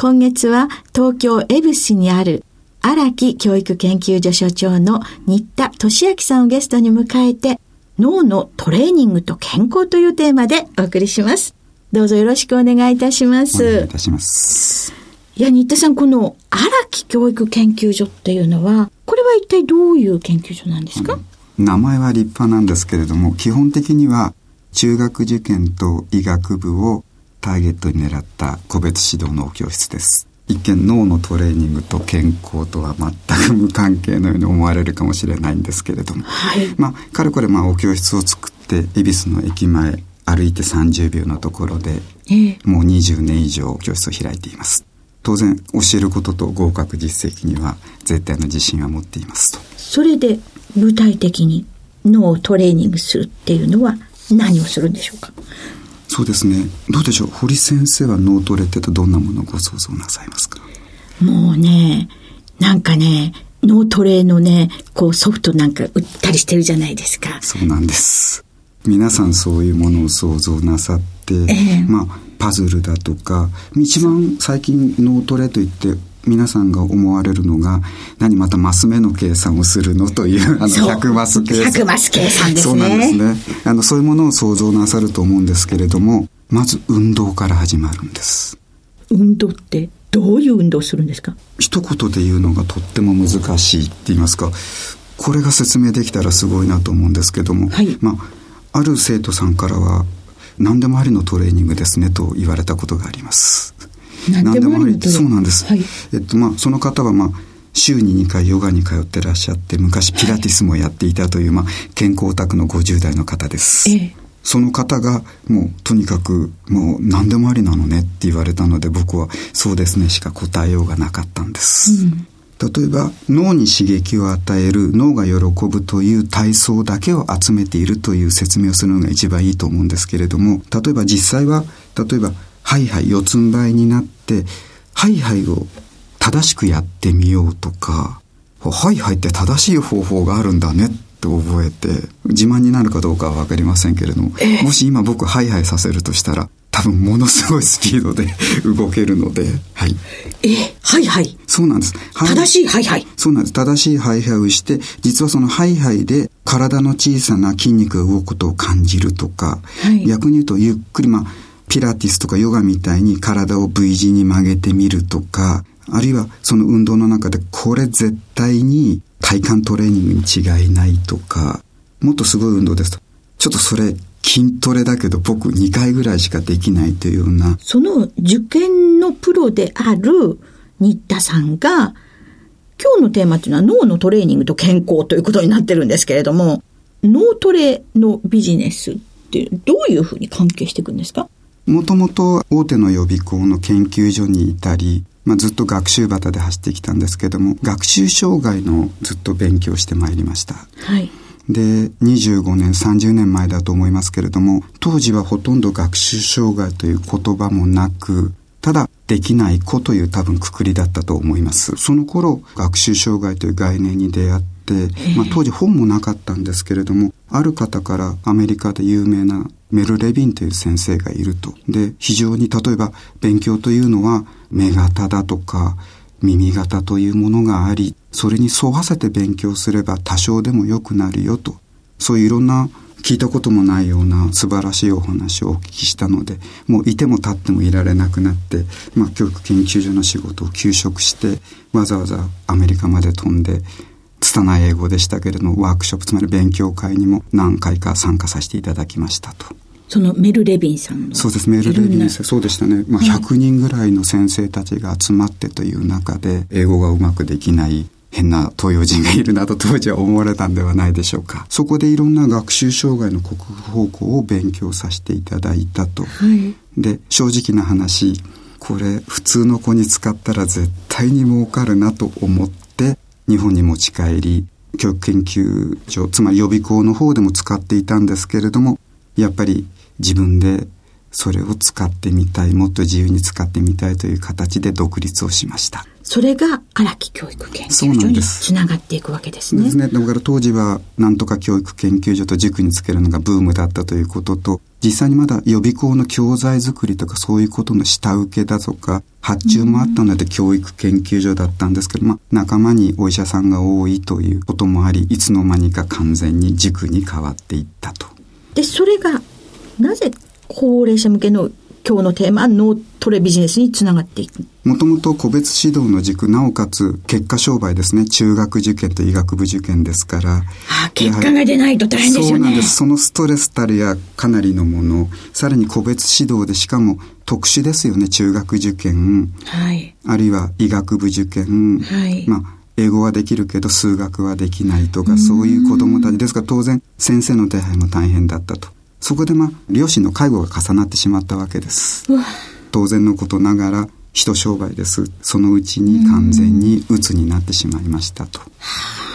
今月は東京恵比寿にある荒木教育研究所所長の新田俊明さんをゲストに迎えて脳のトレーニングと健康というテーマでお送りします。どうぞよろしくお願いいたします。お願いいたします。いや、新田さん、この荒木教育研究所っていうのは、これは一体どういう研究所なんですか、うん、名前は立派なんですけれども、基本的には中学受験と医学部をターゲットに狙った個別指導脳教室です。一見脳のトレーニングと健康とは全く無関係のように思われるかもしれないんですけれども、はい、まあかれこれまあお教室を作って恵比寿の駅前歩いて30秒のところで、えー、もう20年以上教室を開いています。当然教えることと合格実績には絶対の自信は持っていますと。それで具体的に脳をトレーニングするっていうのは何をするんでしょうか？そうですね。どうでしょう？堀先生は脳トレってとどんなものをご想像なさいますか？もうねなんかね脳トレのねこうソフトなんか売ったりしてるじゃないですか。そうなんです。皆さんそういうものを想像なさって、えー、まあパズルだとか一番最近脳トレといって皆さんが思われるのが、何またマス目の計算をするのという、あの、100マス計算。100マス計算ですね。そうなんですね。あの、そういうものを想像なさると思うんですけれども、まず運動から始まるんです。運動ってどういう運動するんですか？一言で言うのがとっても難しいって言いますか、これが説明できたらすごいなと思うんですけども、はい、まあ、ある生徒さんからは、何でもありのトレーニングですねと言われたことがあります。何でもありそうなんです。はい、えっとまあその方はまあ週に2回ヨガに通ってらっしゃって昔ピラティスもやっていたという、まあ、健康オタクの50代の方です。ええ、その方がもうとにかくもう何でもありなのねって言われたので僕はそうですねしか答えようがなかったんです。うん例えば脳に刺激を与える脳が喜ぶという体操だけを集めているという説明をするのが一番いいと思うんですけれども例えば実際は例えばハイハイ四つん這いになってハイハイを正しくやってみようとかハイハイって正しい方法があるんだねって覚えて自慢になるかどうかは分かりませんけれども、もし今僕ハイハイさせるとしたら多分ものすごいスピードで 動けるので、はい。え、はいはい。そうなんです。正しいはいはい。そうなんです。正しいはいはいをして、実はそのはいはいで体の小さな筋肉が動くことを感じるとか、はい、逆に言うとゆっくりまあ、ピラティスとかヨガみたいに体を V 字に曲げてみるとか、あるいはその運動の中でこれ絶対に体幹トレーニングに違いないとか、もっとすごい運動ですと。ちょっとそれ筋トレだけど僕2回ぐらいしかできないというような。その受験のプロである新田さんが、今日のテーマっていうのは脳のトレーニングと健康ということになってるんですけれども、脳トレのビジネスってどういうふうに関係していくんですか？もともと大手の予備校の研究所にいたり、まあ、ずっと学習旗で走ってきたんですけども、学習障害のずっと勉強してまいりました。はい。で、25年、30年前だと思いますけれども、当時はほとんど学習障害という言葉もなく、ただ、できない子という多分くくりだったと思います。その頃、学習障害という概念に出会って、まあ、当時本もなかったんですけれども、ある方からアメリカで有名なメル・レビンという先生がいると。で、非常に例えば勉強というのは目型だとか耳型というものがあり、それに沿わせて勉強すれば多少でも良くなるよと。そういういろんな聞いたこともないような素晴らしいお話をお聞きしたので、もういても立ってもいられなくなって、まあ、教育研究所の仕事を休職して、わざわざアメリカまで飛んで、拙い英語でしたけれども、ワークショップ、つまり勉強会にも何回か参加させていただきましたと。そのメル・レビンさんの。そうです。メル・レビンさんそうでしたね、まあ、100人ぐらいの先生たちが集まってという中で英語がうまくできない変な東洋人がいるなと当時は思われたんではないでしょうか。そこでいろんな学習障害の克服方向を勉強させていただいたと、はい、で正直な話これ普通の子に使ったら絶対に儲かるなと思って日本に持ち帰り教育研究所つまり予備校の方でも使っていたんですけれどもやっぱり自分でそれを使ってみたい、もっと自由に使ってみたいという形で独立をしました。それが荒木教育研究所につながっていくわけですね。ですね。だから当時はなんとか教育研究所と塾につけるのがブームだったということと、実際にまだ予備校の教材作りとかそういうことの下請けだとか、発注もあったので教育研究所だったんですけど、まあ仲間にお医者さんが多いということもあり、いつの間にか完全に塾に変わっていったと。で、それがなぜ高齢者向けの今日のテーマ、脳トレビジネスにつながっていくもともと個別指導の軸、なおかつ結果商売ですね。中学受験と医学部受験ですから。あ結果が出ないと大変ですよね。そうなんです。そのストレスたるやかなりのもの、さらに個別指導でしかも特殊ですよね。中学受験。はい。あるいは医学部受験。はい。まあ英語はできるけど数学はできないとか、そういう子供たちですから当然先生の手配も大変だったと。そこでまあ、両親の介護が重なってしまったわけです。当然のことながら、人商売です。そのうちに完全に鬱になってしまいましたと。は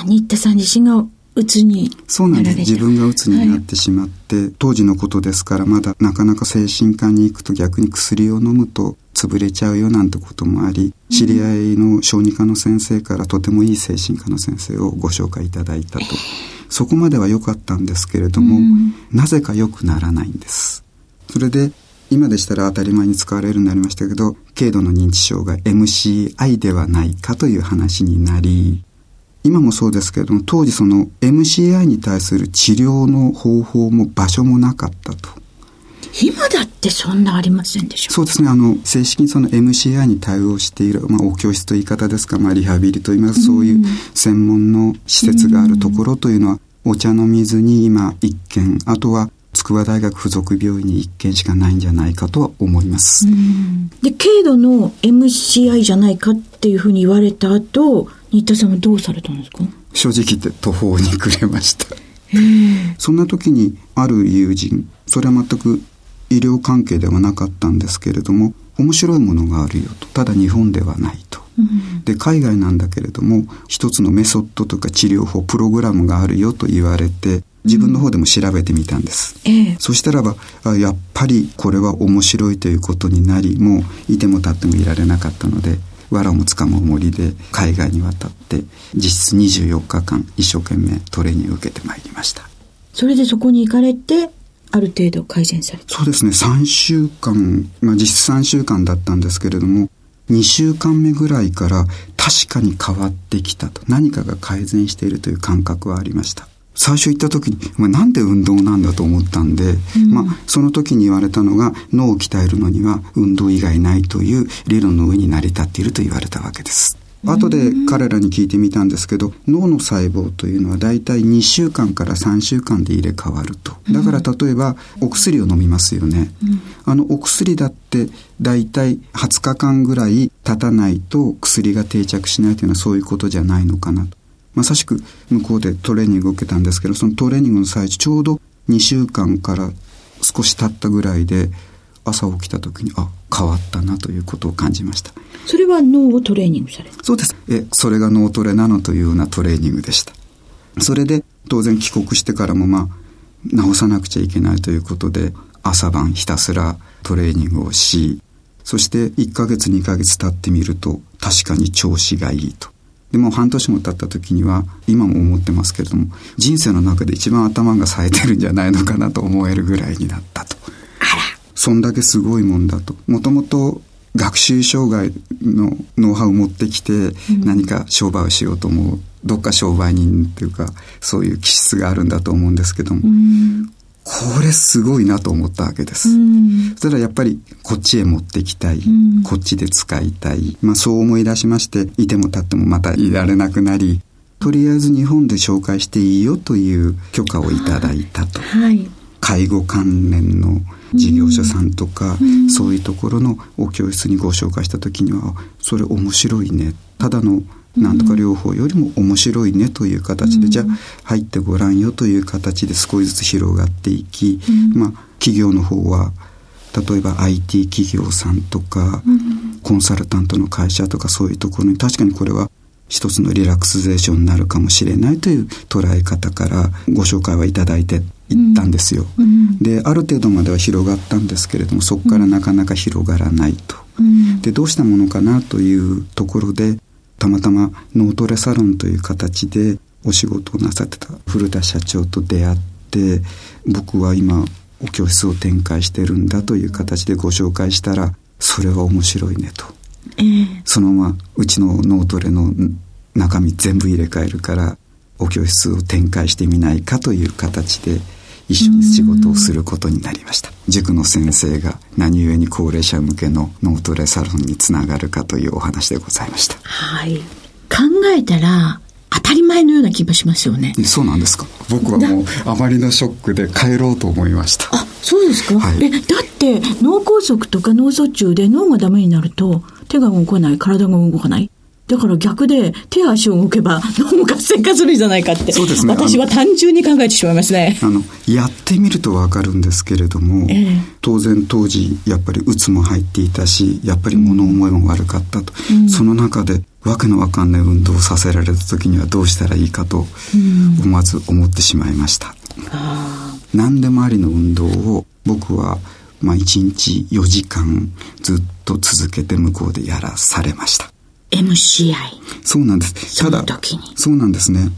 あ、新田さん自身が鬱にそうなんです。自分が鬱になってしまって、はい、当時のことですから、まだなかなか精神科に行くと逆に薬を飲むと潰れちゃうよなんてこともあり、知り合いの小児科の先生からとてもいい精神科の先生をご紹介いただいたと。そこまでは良かったんですけれども、なぜか良くならないんです。それで、今でしたら当たり前に使われるようになりましたけど、軽度の認知障害 MCI ではないかという話になり、今もそうですけれども、当時その MCI に対する治療の方法も場所もなかったと。今だってそんなありませんでしょ？そうですね。あの、正式にその MCI に対応している、まあ、お教室という言い方ですか、まあ、リハビリといいます、そういう専門の施設があるところというのは、お茶の水に今一軒、あとは筑波大学附属病院に一軒しかないんじゃないかとは思います。で、軽度の MCI じゃないかっていうふうに言われた後、新田さんはどうされたんですか？正直言って途方に暮れました。そんな時にある友人、それは全く医療関係ではなかったんですけれども面白いものがあるよと。ただ日本ではないと。で海外なんだけれども一つのメソッドとか治療法プログラムがあるよと言われて自分の方でも調べてみたんです、うん、そしたらばやっぱりこれは面白いということになりもういても立ってもいられなかったので藁もつかむ森で海外に渡って実質24日間一生懸命トレーニングを受けてまいりました。それでそこに行かれてある程度改善されそうですね。3週間、まあ、実質3週間だったんですけれども2週間目ぐらいから確かに変わってきたと。何かが改善しているという感覚はありました。最初行った時に、まあ、なんで運動なんだと思ったんで、うん、まあ、その時に言われたのが脳を鍛えるのには運動以外ないという理論の上に成り立っていると言われたわけです後で彼らに聞いてみたんですけど脳の細胞というのはだいたい2週間から3週間で入れ替わると。だから例えばお薬を飲みますよね、あのお薬だってだいたい20日間ぐらい経たないと薬が定着しないというのはそういうことじゃないのかなと。まさしく向こうでトレーニングを受けたんですけどそのトレーニングの最中ちょうど2週間から少し経ったぐらいで朝起きた時にあ変わったなということを感じましたそれは脳をトレーニングされそうですえそれが脳トレなのというようなトレーニングでしたそれで当然帰国してからもまあ治さなくちゃいけないということで朝晩ひたすらトレーニングをしそして1ヶ月2ヶ月経ってみると確かに調子がいいと。でも半年も経った時には今も思ってますけれども人生の中で一番頭が冴えてるんじゃないのかなと思えるぐらいになったと。そんだけすごいもんだと。もともと学習障害のノウハウを持ってきて何か商売をしようと思う、どっか商売人っていうかそういう気質があるんだと思うんですけども、これすごいなと思ったわけです。そしたらやっぱりこっちへ持ってきたい、こっちで使いたい、まあそう思い出しましていても立ってもまたいられなくなりとりあえず日本で紹介していいよという許可をいただいたと。はい、介護関連の事業者さんとか、うん、そういうところのお教室にご紹介した時にはそれ面白いね。ただのなんとか療法よりも面白いねという形で、うん、じゃあ入ってごらんよという形で少しずつ広がっていき、うん、まあ企業の方は例えば IT 企業さんとか、コンサルタントの会社とかそういうところに確かにこれは一つのリラクゼーションになるかもしれないという捉え方からご紹介はいただいていったんですよ。うん、である程度までは広がったんですけれどもそこからなかなか広がらないと。うん、でどうしたものかなというところでたまたま脳トレサロンという形でお仕事をなさってた古田社長と出会って僕は今お教室を展開してるんだという形でご紹介したらそれは面白いねと。えー、そのままうちの脳トレの中身全部入れ替えるからお教室を展開してみないかという形で一緒に仕事をすることになりました。塾の先生が何故に高齢者向けの脳トレサロンにつながるかというお話でございました。はい。考えたら当たり前のような気がしますよね。そうなんですか。僕はもうあまりのショックで帰ろうと思いました。あそうですか、はい、えだって脳梗塞とか脳卒中で脳がダメになると手が動かない体が動かないだから逆で手足を動けば脳も活性化するんじゃないかって。そうですね。私は単純に考えてしまいますね。あの、やってみるとわかるんですけれども、えー、当然当時やっぱりうつも入っていたし、やっぱり物思いも悪かったと。うん、その中でわけのわかんない運動をさせられた時にはどうしたらいいかと思わず思ってしまいました。うん、何でもありの運動を僕はまあ1日4時間ずっと続けて向こうでやらされました。MCI。そうなんです。ただ、そうなんですね。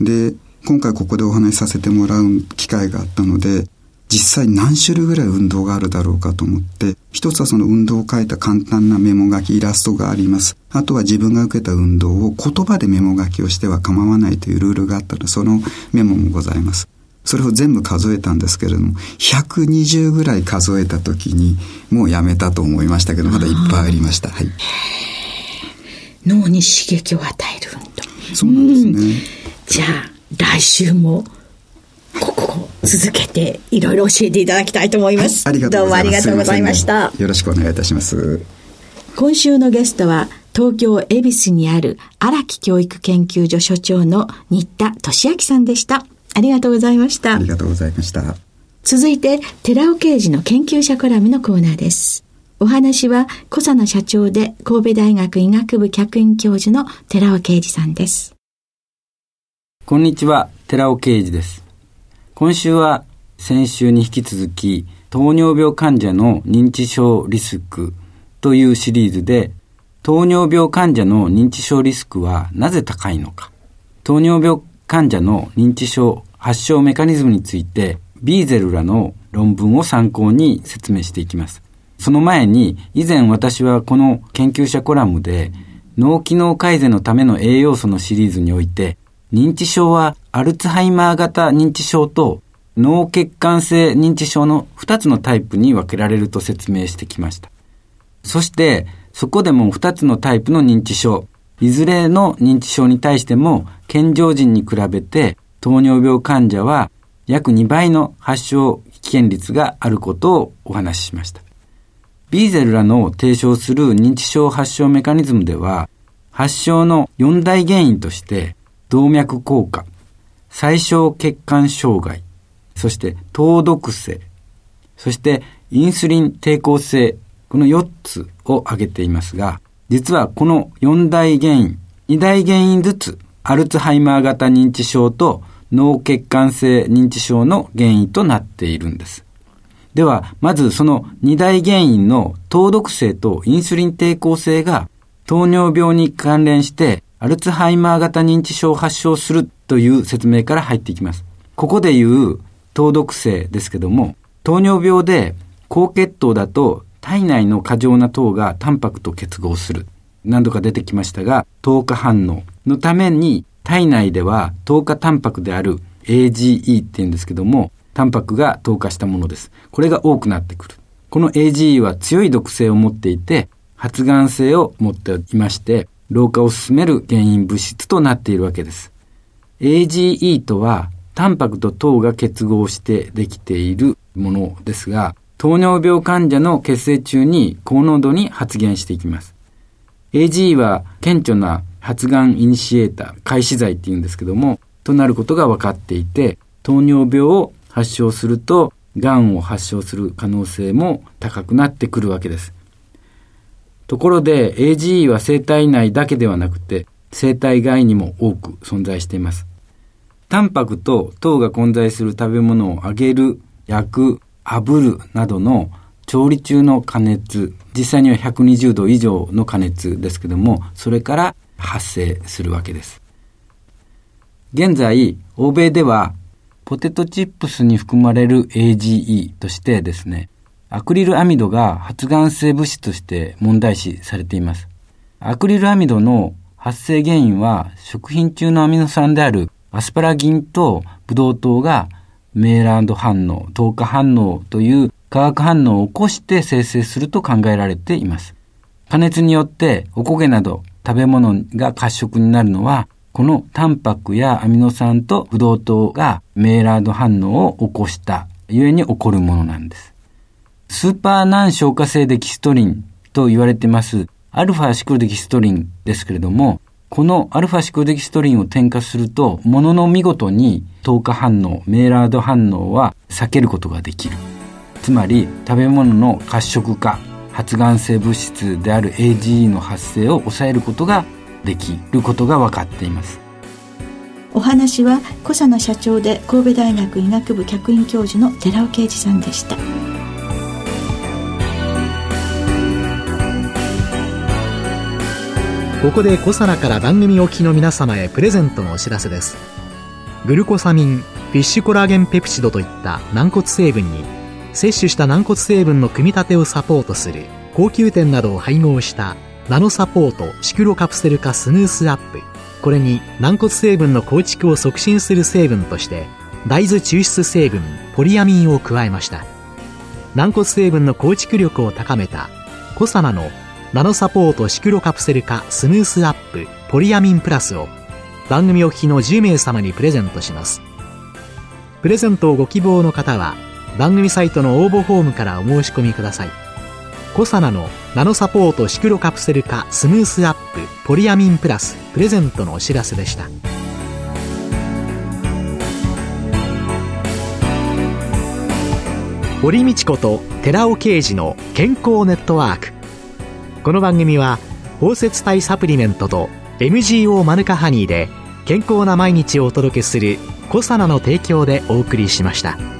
で、今回ここでお話しさせてもらう機会があったので、実際何種類ぐらい運動があるだろうかと思って、一つはその運動を書いた簡単なメモ書き、イラストがあります。あとは自分が受けた運動を言葉でメモ書きをしては構わないというルールがあったので、そのメモもございます。それを全部数えたんですけれども、120ぐらい数えた時に、もうやめたと思いましたけど、まだいっぱいありました。はい。脳に刺激を与える運動。そうなんですね。うん、じゃあ、来週も、ここを続けて、いろいろ教えていただきたいと思います。ありがとうございます。どうもありがとうございました。よろしくお願いいたします。今週のゲストは、東京恵比寿にある荒木教育研究所所長の新田俊明さんでした。ありがとうございました。ありがとうございました。続いて、寺尾刑事の研究者コラムのコーナーです。お話は小佐野社長で神戸大学医学部客員教授の寺尾啓二さんです。こんにちは、寺尾啓二です。今週は先週に引き続き糖尿病患者の認知症リスクというシリーズで糖尿病患者の認知症リスクはなぜ高いのか糖尿病患者の認知症発症メカニズムについてビーゼルらの論文を参考に説明していきます。その前に、以前私はこの研究者コラムで、脳機能改善のための栄養素のシリーズにおいて、認知症はアルツハイマー型認知症と脳血管性認知症の2つのタイプに分けられると説明してきました。そして、そこでも2つのタイプの認知症、いずれの認知症に対しても健常人に比べて糖尿病患者は約2倍の発症危険率があることをお話ししました。ビーゼルらの提唱する認知症発症メカニズムでは、発症の四大原因として、動脈硬化、最小血管障害、そして糖毒性、そしてインスリン抵抗性、この4つを挙げていますが、実はこの4大原因、2大原因ずつ、アルツハイマー型認知症と脳血管性認知症の原因となっているんです。では、まずその二大原因の糖毒性とインスリン抵抗性が糖尿病に関連してアルツハイマー型認知症を発症するという説明から入っていきます。ここで言う糖毒性ですけども、糖尿病で高血糖だと体内の過剰な糖がタンパクと結合する。何度か出てきましたが、糖化反応のために体内では糖化タンパクである AGE って言うんですけども、タンパクが糖化したものです。これが多くなってくる。この AGE は強い毒性を持っていて、発がん性を持っていまして、老化を進める原因物質となっているわけです。AGE とは、タンパクと糖が結合してできているものですが、糖尿病患者の血清中に高濃度に発現していきます。AGE は顕著な発がんイニシエーター、開始剤っていうんですけども、となることが分かっていて、糖尿病を発症すると、がんを発症する可能性も高くなってくるわけです。ところで AGE は生体内だけではなくて生体外にも多く存在しています。タンパクと糖が混在する食べ物を揚げる、焼く、炙るなどの調理中の加熱、実際には120度以上の加熱ですけども、それから発生するわけです。現在、欧米ではポテトチップスに含まれる AGE としてですね、アクリルアミドが発がん性物質として問題視されています。アクリルアミドの発生原因は食品中のアミノ酸であるアスパラギンとブドウ糖がメイランド反応、糖化反応という化学反応を起こして生成すると考えられています。加熱によっておこげなど食べ物が褐色になるのはこのタンパクやアミノ酸とブドウ糖がメイラード反応を起こしたゆえに起こるものなんです。スーパー難消化性デキストリンと言われてますアルファシクロデキストリンですけれども、このアルファシクロデキストリンを添加すると、ものの見事に糖化反応、メイラード反応は避けることができる。つまり、食べ物の褐色化、発がん性物質である AGE の発生を抑えることができることが分かっています。お話は小佐奈社長で神戸大学医学部客員教授の寺尾啓二さんでした。ここで小佐奈から番組お聞きの皆様へプレゼントのお知らせです。グルコサミンフィッシュコラーゲンペプチドといった軟骨成分に摂取した軟骨成分の組み立てをサポートする。高級店などを配合したナノサポートシクロカプセル化スヌースアップ。これに軟骨成分の構築を促進する成分として大豆抽出成分ポリアミンを加えました。軟骨成分の構築力を高めたコサナのナノサポートシクロカプセル化スムースアップポリアミンプラスを番組お聞きの10名様にプレゼントします。プレゼントをご希望の方は番組サイトの応募フォームからお申し込みください。コサナのナノサポートシクロカプセル化スムースアップポリアミンプラスプレゼントのお知らせでした。堀道子と寺尾啓二の健康ネットワーク。この番組は包摂体サプリメントと MGO マヌカハニーで健康な毎日をお届けするコサナの提供でお送りしました。